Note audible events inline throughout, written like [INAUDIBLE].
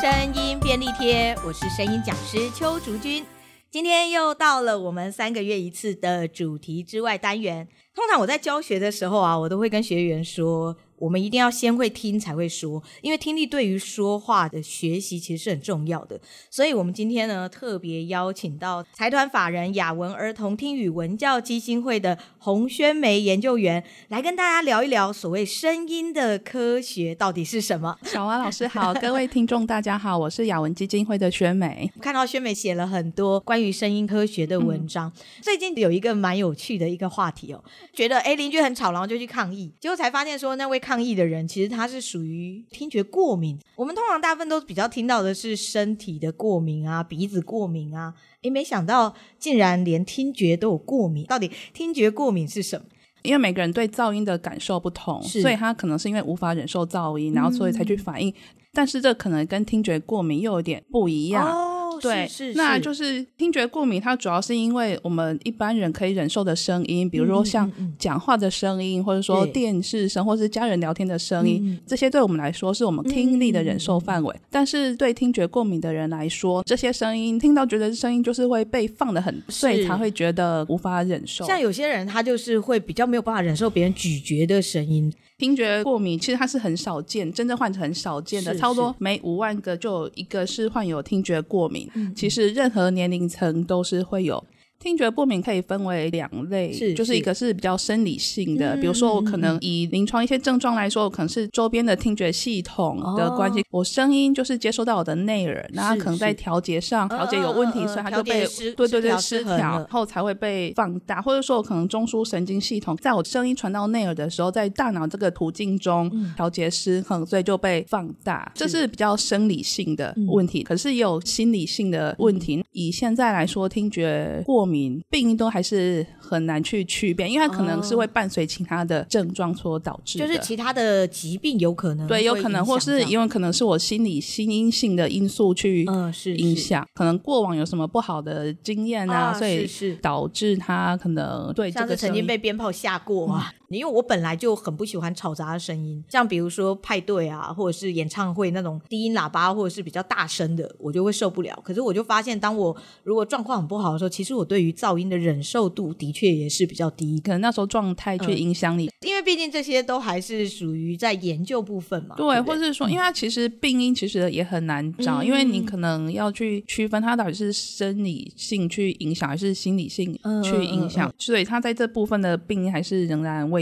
声音便利贴，我是声音讲师邱竹君。今天又到了我们三个月一次的主题之外单元。通常我在教学的时候啊，我都会跟学员说。我们一定要先会听才会说，因为听力对于说话的学习其实是很重要的。所以，我们今天呢特别邀请到财团法人雅文儿童听语文教基金会的洪宣梅研究员来跟大家聊一聊所谓声音的科学到底是什么。小王老师好，各位听众大家好，我是雅文基金会的宣梅。[LAUGHS] 看到宣梅写了很多关于声音科学的文章，嗯、最近有一个蛮有趣的一个话题哦，觉得哎邻居很吵，然后就去抗议，结果才发现说那位。抗议的人其实他是属于听觉过敏。我们通常大部分都比较听到的是身体的过敏啊，鼻子过敏啊。诶，没想到竟然连听觉都有过敏。到底听觉过敏是什么？因为每个人对噪音的感受不同，所以他可能是因为无法忍受噪音，然后所以才去反应。嗯、但是这可能跟听觉过敏又有点不一样。哦对，是是是，那就是听觉过敏，它主要是因为我们一般人可以忍受的声音，比如说像讲话的声音，或者说电视声，或是家人聊天的声音，嗯、这些对我们来说是我们听力的忍受范围。嗯、但是对听觉过敏的人来说，这些声音听到觉得声音就是会被放的很所以，才会觉得无法忍受。像有些人他就是会比较没有办法忍受别人咀嚼的声音。听觉过敏其实它是很少见，真正患者很少见的，差不多每五万个就有一个是患有听觉过敏。嗯、其实任何年龄层都是会有。听觉过敏可以分为两类，是就是一个是比较生理性的，是比如说我可能以临床一些症状来说，我可能是周边的听觉系统的关系，哦、我声音就是接收到我的内耳，那它可能在调节上调节有问题，所以它就被对对对失调，然后才会被放大，或者说我可能中枢神经系统在我声音传到内耳的时候，在大脑这个途径中调节失衡，所以就被放大，这是比较生理性的问题。可是也有心理性的问题，以现在来说，听觉过敏。病因都还是很难去区别，因为它可能是会伴随其他的症状所导致的，就是其他的疾病有可能对，有可能，或是因为可能是我心理心因性的因素去嗯是影响，可能过往有什么不好的经验啊，所以是导致他可能对这个曾经被鞭炮吓过啊。因为我本来就很不喜欢吵杂的声音，像比如说派对啊，或者是演唱会那种低音喇叭，或者是比较大声的，我就会受不了。可是我就发现，当我如果状况很不好的时候，其实我对于噪音的忍受度的确也是比较低。可能那时候状态去影响你，嗯，因为毕竟这些都还是属于在研究部分嘛。对，对对或者是说，因为它其实病因其实也很难找，嗯、因为你可能要去区分它到底是生理性去影响，还是心理性去影响，所以它在这部分的病因还是仍然未。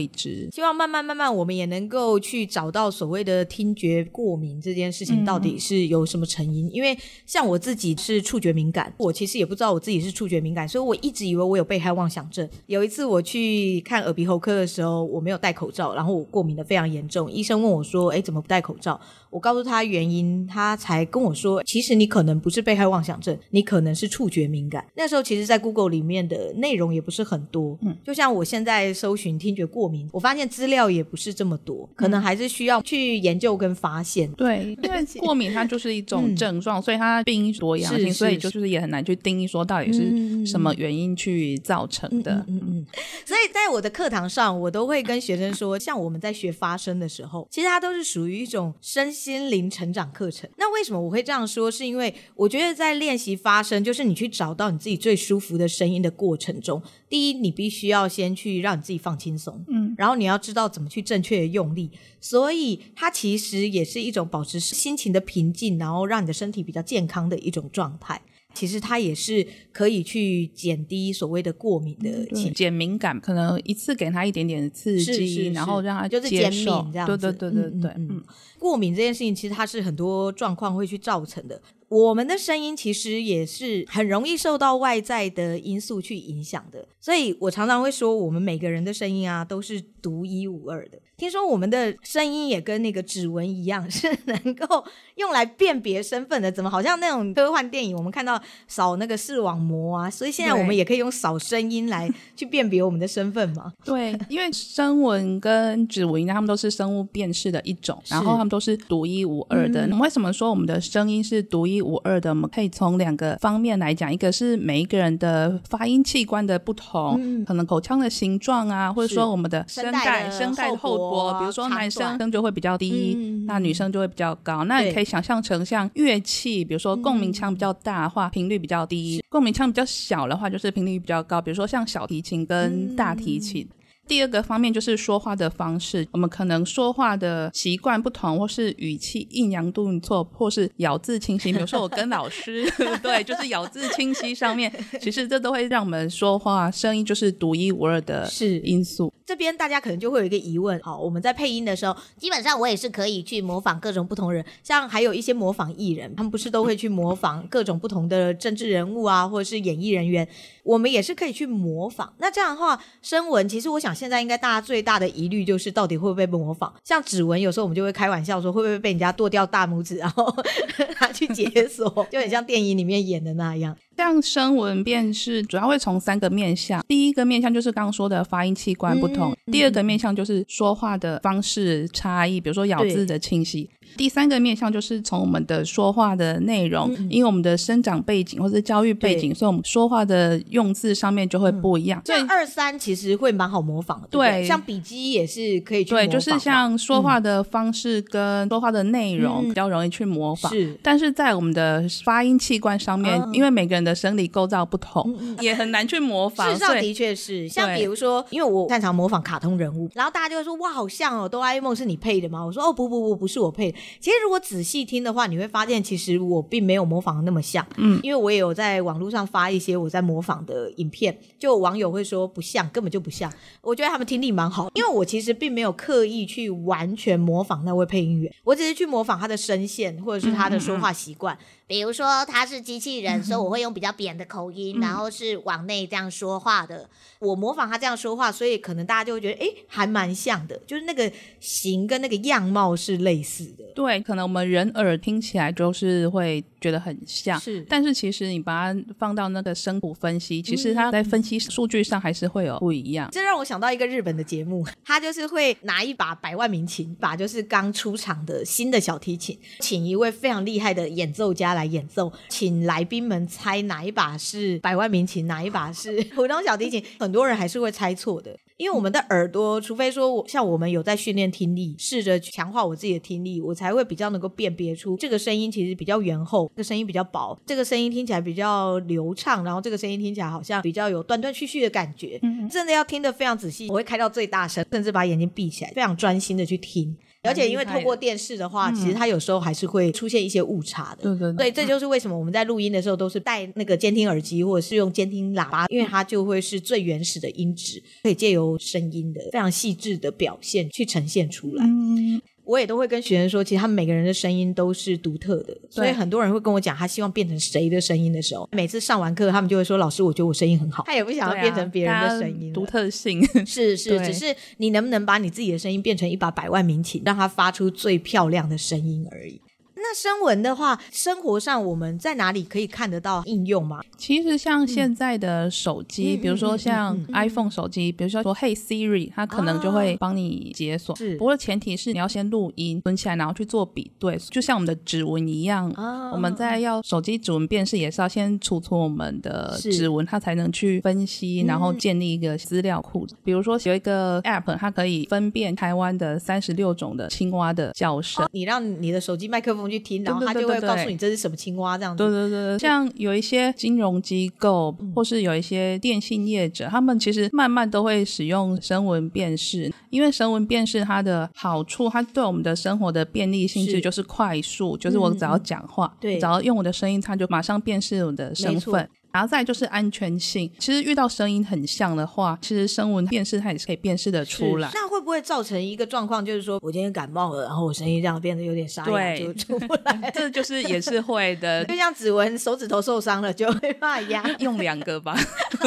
希望慢慢慢慢，我们也能够去找到所谓的听觉过敏这件事情到底是有什么成因。嗯、因为像我自己是触觉敏感，我其实也不知道我自己是触觉敏感，所以我一直以为我有被害妄想症。有一次我去看耳鼻喉科的时候，我没有戴口罩，然后我过敏的非常严重。医生问我说：“哎，怎么不戴口罩？”我告诉他原因，他才跟我说：“其实你可能不是被害妄想症，你可能是触觉敏感。”那时候其实，在 Google 里面的内容也不是很多，嗯，就像我现在搜寻听觉过敏。我发现资料也不是这么多，可能还是需要去研究跟发现。对，[LAUGHS] 因为过敏它就是一种症状，嗯、所以它病因多样性，所以就是也很难去定义说到底是什么原因去造成的。嗯嗯，嗯，嗯。所以在我的课堂上，我都会跟学生说，像我们在学发声的时候，其实它都是属于一种身心灵成长课程。那为什么我会这样说？是因为我觉得在练习发声，就是你去找到你自己最舒服的声音的过程中，第一，你必须要先去让你自己放轻松，嗯。然后你要知道怎么去正确的用力，所以它其实也是一种保持心情的平静，然后让你的身体比较健康的一种状态。其实它也是可以去减低所谓的过敏的情，减敏感，可能一次给他一点点刺激，是是是。然后让他就是减敏这样子。对对对对对，嗯，嗯，过敏这件事情其实它是很多状况会去造成的。我们的声音其实也是很容易受到外在的因素去影响的，所以我常常会说，我们每个人的声音啊都是独一无二的。听说我们的声音也跟那个指纹一样，是能够用来辨别身份的。怎么好像那种科幻电影，我们看到扫那个视网膜啊？所以现在我们也可以用扫声音来去辨别我们的身份嘛？对，因为声纹跟指纹，它们都是生物辨识的一种，然后它们都是独一无二的。嗯、为什么说我们的声音是独一一无二的。我们可以从两个方面来讲，一个是每一个人的发音器官的不同，嗯、可能口腔的形状啊，或者说我们的声带、声带厚薄，比如说男生声就会比较低，嗯、那女生就会比较高。那你可以想象成像乐器，比如说共鸣腔比较大的话，频率比较低；共鸣腔比较小的话，就是频率比较高。比如说像小提琴跟大提琴。嗯第二个方面就是说话的方式，我们可能说话的习惯不同，或是语气抑扬顿挫，或是咬字清晰。比如说我跟老师，[LAUGHS] 对，就是咬字清晰上面，[LAUGHS] 其实这都会让我们说话声音就是独一无二的是因素。这边大家可能就会有一个疑问，好，我们在配音的时候，基本上我也是可以去模仿各种不同人，像还有一些模仿艺人，他们不是都会去模仿各种不同的政治人物啊，或者是演艺人员，我们也是可以去模仿。那这样的话，声纹其实我想现在应该大家最大的疑虑就是到底会不会被模仿？像指纹，有时候我们就会开玩笑说，会不会被人家剁掉大拇指，然后 [LAUGHS] 拿去解锁，就很像电影里面演的那样。像声纹辨识主要会从三个面向，第一个面向就是刚刚说的发音器官不同，嗯、第二个面向就是说话的方式差异，比如说咬字的清晰。第三个面向就是从我们的说话的内容，嗯、因为我们的生长背景或者教育背景，所以我们说话的用字上面就会不一样。这、嗯、二三其实会蛮好模仿的，对，对，像笔记也是可以去模仿。对，就是像说话的方式跟说话的内容比较容易去模仿。是、嗯，但是在我们的发音器官上面，嗯、因为每个人的生理构造不同，嗯、也很难去模仿。事实上的确是，像比如说，因为我擅长模仿卡通人物，然后大家就会说哇，好像哦，哆啦 A 梦是你配的吗？我说哦，不不不，不是我配的。其实如果仔细听的话，你会发现其实我并没有模仿的那么像，嗯，因为我也有在网络上发一些我在模仿的影片，就网友会说不像，根本就不像。我觉得他们听力蛮好，因为我其实并没有刻意去完全模仿那位配音员，我只是去模仿他的声线或者是他的说话习惯。嗯嗯嗯比如说他是机器人，所以我会用比较扁的口音，嗯、然后是往内这样说话的。我模仿他这样说话，所以可能大家就会觉得，哎，还蛮像的，就是那个型跟那个样貌是类似的。对，可能我们人耳听起来就是会觉得很像，是。但是其实你把它放到那个声谱分析，其实它在分析数据上还是会有不一样。这让我想到一个日本的节目，他就是会拿一把百万名琴，把就是刚出厂的新的小提琴，请一位非常厉害的演奏家来演奏，请来宾们猜哪一把是百万民琴，哪一把是 [LAUGHS] 普通小提琴。很多人还是会猜错的，因为我们的耳朵，除非说我像我们有在训练听力，试着强化我自己的听力，我才会比较能够辨别出这个声音其实比较圆厚，这个声音比较薄，这个声音听起来比较流畅，然后这个声音听起来好像比较有断断续续的感觉。嗯，真的要听得非常仔细，我会开到最大声，甚至把眼睛闭起来，非常专心的去听。而且因为透过电视的话，其实它有时候还是会出现一些误差的。对这就是为什么我们在录音的时候都是戴那个监听耳机，或者是用监听喇叭，因为它就会是最原始的音质，可以借由声音的非常细致的表现去呈现出来。嗯。我也都会跟学生说，其实他们每个人的声音都是独特的，所以很多人会跟我讲，他希望变成谁的声音的时候，每次上完课，他们就会说：“老师，我觉得我声音很好。”他也不想要变成别人的声音，独特性 [LAUGHS] 是是，只是你能不能把你自己的声音变成一把百万名琴，让它发出最漂亮的声音而已。那声纹的话，生活上我们在哪里可以看得到应用吗？其实像现在的手机，嗯、比如说像 iPhone 手机，比如说说 Hey Siri，它可能就会帮你解锁。是、啊，不过前提是你要先录音存起来，然后去做比对，就像我们的指纹一样。啊、我们在要手机指纹辨识，也是要先储存我们的指纹，它才能去分析，然后建立一个资料库。嗯、比如说有一个 App，它可以分辨台湾的三十六种的青蛙的叫声。啊、你让你的手机麦克风。去听，然后他就会告诉你这是什么青蛙这样子。对对对，像有一些金融机构，或是有一些电信业者，他们其实慢慢都会使用声纹辨识，因为声纹辨识它的好处，它对我们的生活的便利性质就是快速，就是我只要讲话，对，只要用我的声音，它就马上辨识我的身份。然后再就是安全性，其实遇到声音很像的话，其实声纹辨识它也是可以辨识的出来。那会不会造成一个状况，就是说我今天感冒了，然后我声音这样变得有点沙哑，就出不来？[LAUGHS] 这就是也是会的，[LAUGHS] 就像指纹手指头受伤了就会发痒，用两个吧。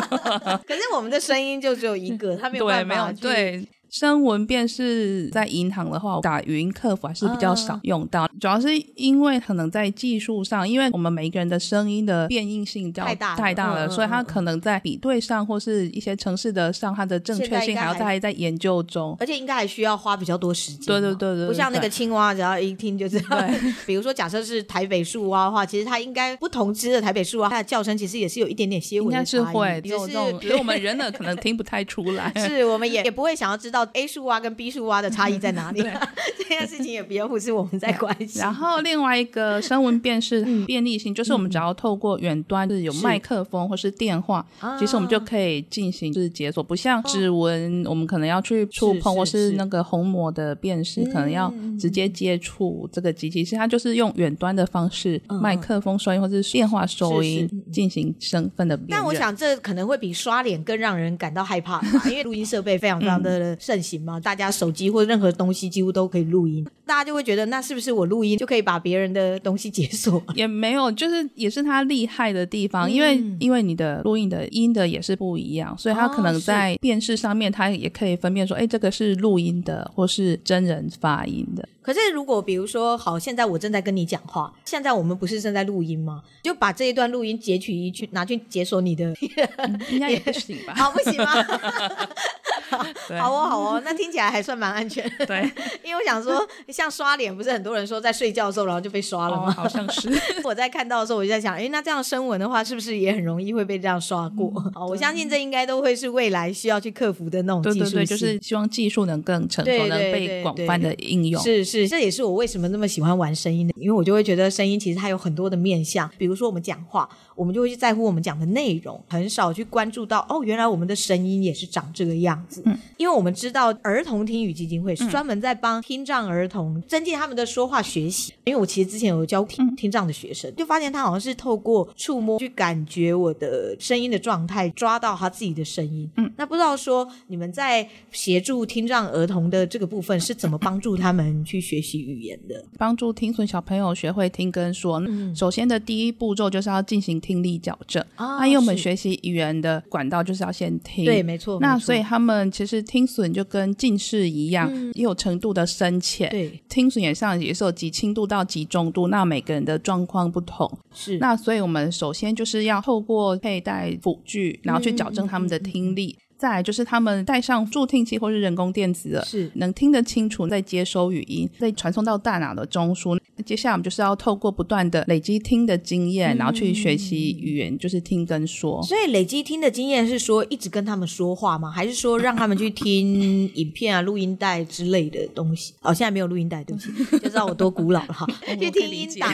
[LAUGHS] 可是我们的声音就只有一个，它没有办法对。声纹辨识在银行的话，打语音客服还是比较少用到。主要是因为可能在技术上，因为我们每一个人的声音的变异性太大太大了，所以它可能在比对上或是一些城市的上，它的正确性还要在在研究中，而且应该还需要花比较多时间。对对对对，不像那个青蛙，只要一听就知道。对，[LAUGHS] 比如说假设是台北树蛙的话，其实它应该不同只的台北树蛙，它的叫声其实也是有一点点些微的差异。应该是会，只是这种，比如我们人的可能听不太出来。[LAUGHS] 是我们也也不会想要知道 A 树蛙跟 B 树蛙的差异在哪里。[LAUGHS] [LAUGHS] 这件事情也比较不是我们在关心。然后另外一个声纹辨识便利性，就是我们只要透过远端，就是有麦克风或是电话，其实我们就可以进行就是解锁，不像指纹，我们可能要去触碰，或是那个虹膜的辨识，可能要直接接触这个机器，其实它就是用远端的方式，麦克风收音或是电话收音进行身份的辨识。但我想这可能会比刷脸更让人感到害怕，因为录音设备非常非常的盛行嘛，大家手机或任何东西几乎都可以录音，大家就会觉得那是不是我录音就可以把别人的东西解锁？[LAUGHS] 也没有，就是也是它厉害的地方，因为、嗯、因为你的录音的音的也是不一样，所以它可能在辨识上面，它也可以分辨说，哎，这个是录音的，或是真人发音的。可是如果比如说，好，现在我正在跟你讲话，现在我们不是正在录音吗？就把这一段录音截取一去，拿去解锁你的，嗯、应该也不行吧？[LAUGHS] 好，不行吗？[LAUGHS] 好哦，好哦，那听起来还算蛮安全。对，[LAUGHS] 因为我想说，像刷脸，不是很多人说在睡觉的时候，然后就被刷了吗？哦、好像是。我在看到的时候，我就在想，哎，那这样声纹的话，是不是也很容易会被这样刷过？嗯、哦，我相信这应该都会是未来需要去克服的那种技术。对对对，就是希望技术能更成熟，能被广泛的应用。是是，这也是我为什么那么喜欢玩声音的，因为我就会觉得声音其实它有很多的面向。比如说我们讲话，我们就会去在乎我们讲的内容，很少去关注到哦，原来我们的声音也是长这个样子。嗯，因为我们知道儿童听语基金会是专门在帮听障儿童增进他们的说话学习。因为我其实之前有教听听障的学生，就发现他好像是透过触摸去感觉我的声音的状态，抓到他自己的声音。嗯，那不知道说你们在协助听障儿童的这个部分是怎么帮助他们去学习语言的？帮助听损小朋友学会听跟说。嗯，首先的第一步骤就是要进行听力矫正。啊、哦，那因为我们学习语言的管道就是要先听。对，没错。那所以他们其实听损就跟近视一样，嗯、也有程度的深浅。对，听损也上也是有极轻度到极重度，那每个人的状况不同。是。那所以我们首先就是要透过佩戴辅具，然后去矫正他们的听力。再来就是他们戴上助听器或是人工电子的，是能听得清楚，再接收语音，再传送到大脑的中枢。接下来我们就是要透过不断的累积听的经验，嗯、然后去学习语言，就是听跟说。所以累积听的经验是说一直跟他们说话吗？还是说让他们去听影片啊、录音带之类的东西？哦，现在没有录音带，对不起，[LAUGHS] 就知道我多古老了哈。[LAUGHS] 去听音档。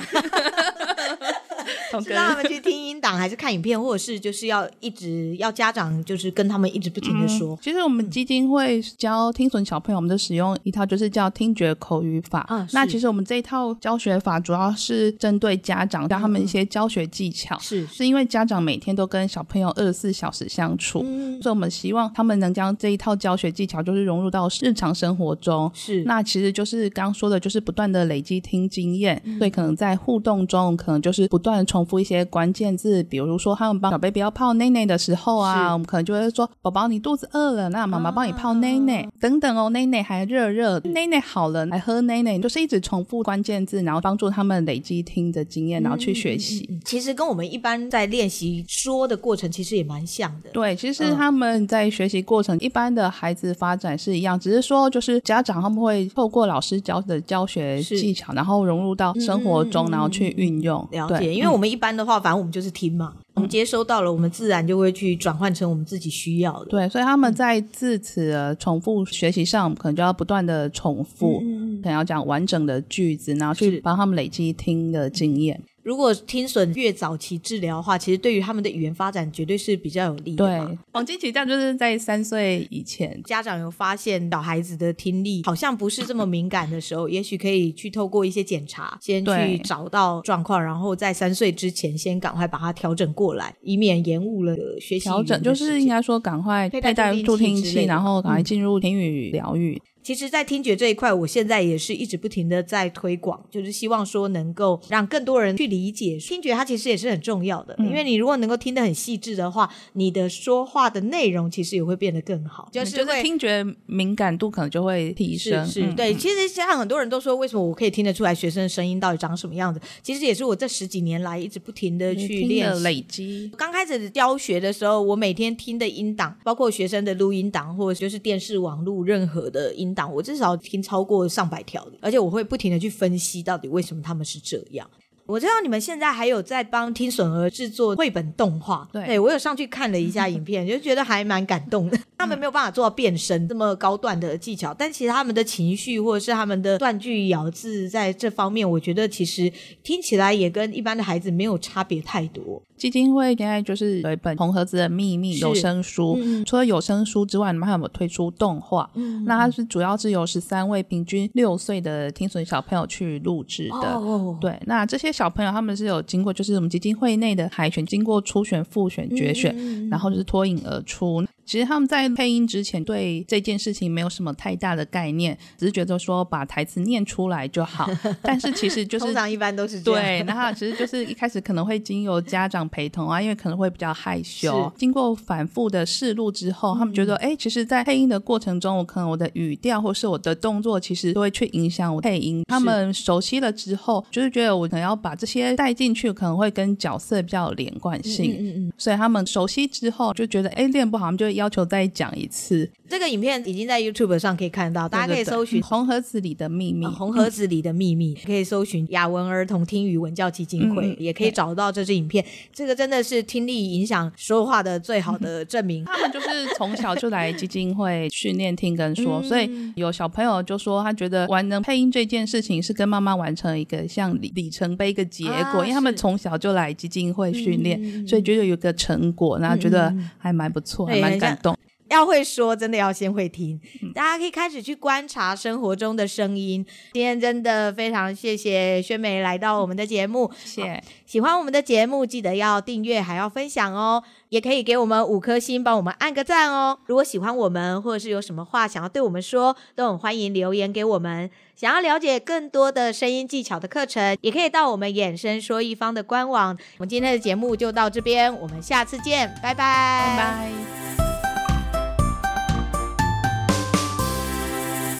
是让他们去听音档，还是看影片，或者是就是要一直要家长就是跟他们一直不停的说。嗯、其实我们基金会教听损小朋友，我们就使用一套就是叫听觉口语法。啊、那其实我们这一套教学法主要是针对家长，教他们一些教学技巧。是、嗯，是因为家长每天都跟小朋友二十四小时相处，嗯、所以我们希望他们能将这一套教学技巧就是融入到日常生活中。是，那其实就是刚刚说的，就是不断的累积听经验，嗯、所以可能在互动中，可能就是不断的重复一些关键字，比如说他们帮小 baby 要泡奶奶的时候啊，我们可能就会说：“宝宝，你肚子饿了，那妈妈帮你泡奶奶。啊”等等哦，奶奶还热热，奶奶好了，来喝奶奶，就是一直重复关键字，然后帮助他们累积听的经验，然后去学习。嗯嗯嗯、其实跟我们一般在练习说的过程其实也蛮像的。对，其实他们在学习过程，嗯、一般的孩子发展是一样，只是说就是家长他们会透过老师教的教学技巧，然后融入到生活中，嗯、然后去运用。了解，因为我们一般的话，反正我们就是听嘛，我们接收到了，我们自然就会去转换成我们自己需要的。对，所以他们在字词的重复学习上，可能就要不断的重复，嗯、可能要讲完整的句子，然后去帮他们累积听的经验。如果听损越早期治疗的话，其实对于他们的语言发展绝对是比较有利的。对，黄金期这样就是在三岁以前，家长有发现小孩子的听力好像不是这么敏感的时候，[LAUGHS] 也许可以去透过一些检查，先去找到状况，然后在三岁之前先赶快把它调整过来，以免延误了学习。调整就是应该说赶快佩戴助听器，然后赶快进入听语疗愈。其实，在听觉这一块，我现在也是一直不停的在推广，就是希望说能够让更多人去理解听觉，它其实也是很重要的。嗯、因为你如果能够听得很细致的话，你的说话的内容其实也会变得更好，就是会听觉敏感度可能就会提升。是，是对。其实像很多人都说，为什么我可以听得出来学生的声音到底长什么样子？其实也是我这十几年来一直不停的去练累积。刚开始教学的时候，我每天听的音档，包括学生的录音档，或者就是电视、网络任何的音我至少听超过上百条，而且我会不停的去分析到底为什么他们是这样。我知道你们现在还有在帮听损儿制作绘本动画，对，对我有上去看了一下影片，[LAUGHS] 就觉得还蛮感动的。[LAUGHS] 他们没有办法做到变身这么高段的技巧，但其实他们的情绪或者是他们的断句咬字在这方面，我觉得其实听起来也跟一般的孩子没有差别太多。基金会现在就是有一本《红盒子的秘密》有声书，嗯、除了有声书之外，你们还有没有推出动画？嗯、那它是主要是由十三位平均六岁的听损小朋友去录制的。哦、对，那这些小朋友他们是有经过，就是我们基金会内的海选，经过初选、复选、决选，嗯、然后就是脱颖而出。其实他们在配音之前对这件事情没有什么太大的概念，只是觉得说把台词念出来就好。[LAUGHS] 但是其实就是通常一般都是这样。对，然后其实就是一开始可能会经由家长陪同啊，因为可能会比较害羞。经过反复的试录之后，他们觉得哎、嗯，其实，在配音的过程中，我可能我的语调或是我的动作，其实都会去影响我配音。他们熟悉了之后，就是觉得我可能要把这些带进去，可能会跟角色比较有连贯性。嗯嗯嗯。所以他们熟悉之后，就觉得哎，练不好，他们就。要求再讲一次。这个影片已经在 YouTube 上可以看到，大家可以搜寻《红盒子里的秘密》。红盒子里的秘密可以搜寻雅文儿童听语文教基金会，嗯、也可以找到这支影片。这个真的是听力影响说话的最好的证明。[LAUGHS] 他们就是从小就来基金会训练听跟说，所以有小朋友就说他觉得完成配音这件事情是跟妈妈完成一个像里里程碑一个结果，啊、因为他们从小就来基金会训练，嗯、所以觉得有个成果，然后觉得还蛮不错，还蛮感动。要会说，真的要先会听。大家可以开始去观察生活中的声音。今天真的非常谢谢宣梅来到我们的节目，谢谢。喜欢我们的节目，记得要订阅，还要分享哦。也可以给我们五颗星，帮我们按个赞哦。如果喜欢我们，或者是有什么话想要对我们说，都很欢迎留言给我们。想要了解更多的声音技巧的课程，也可以到我们衍生说一方的官网。我们今天的节目就到这边，我们下次见，拜拜，拜拜。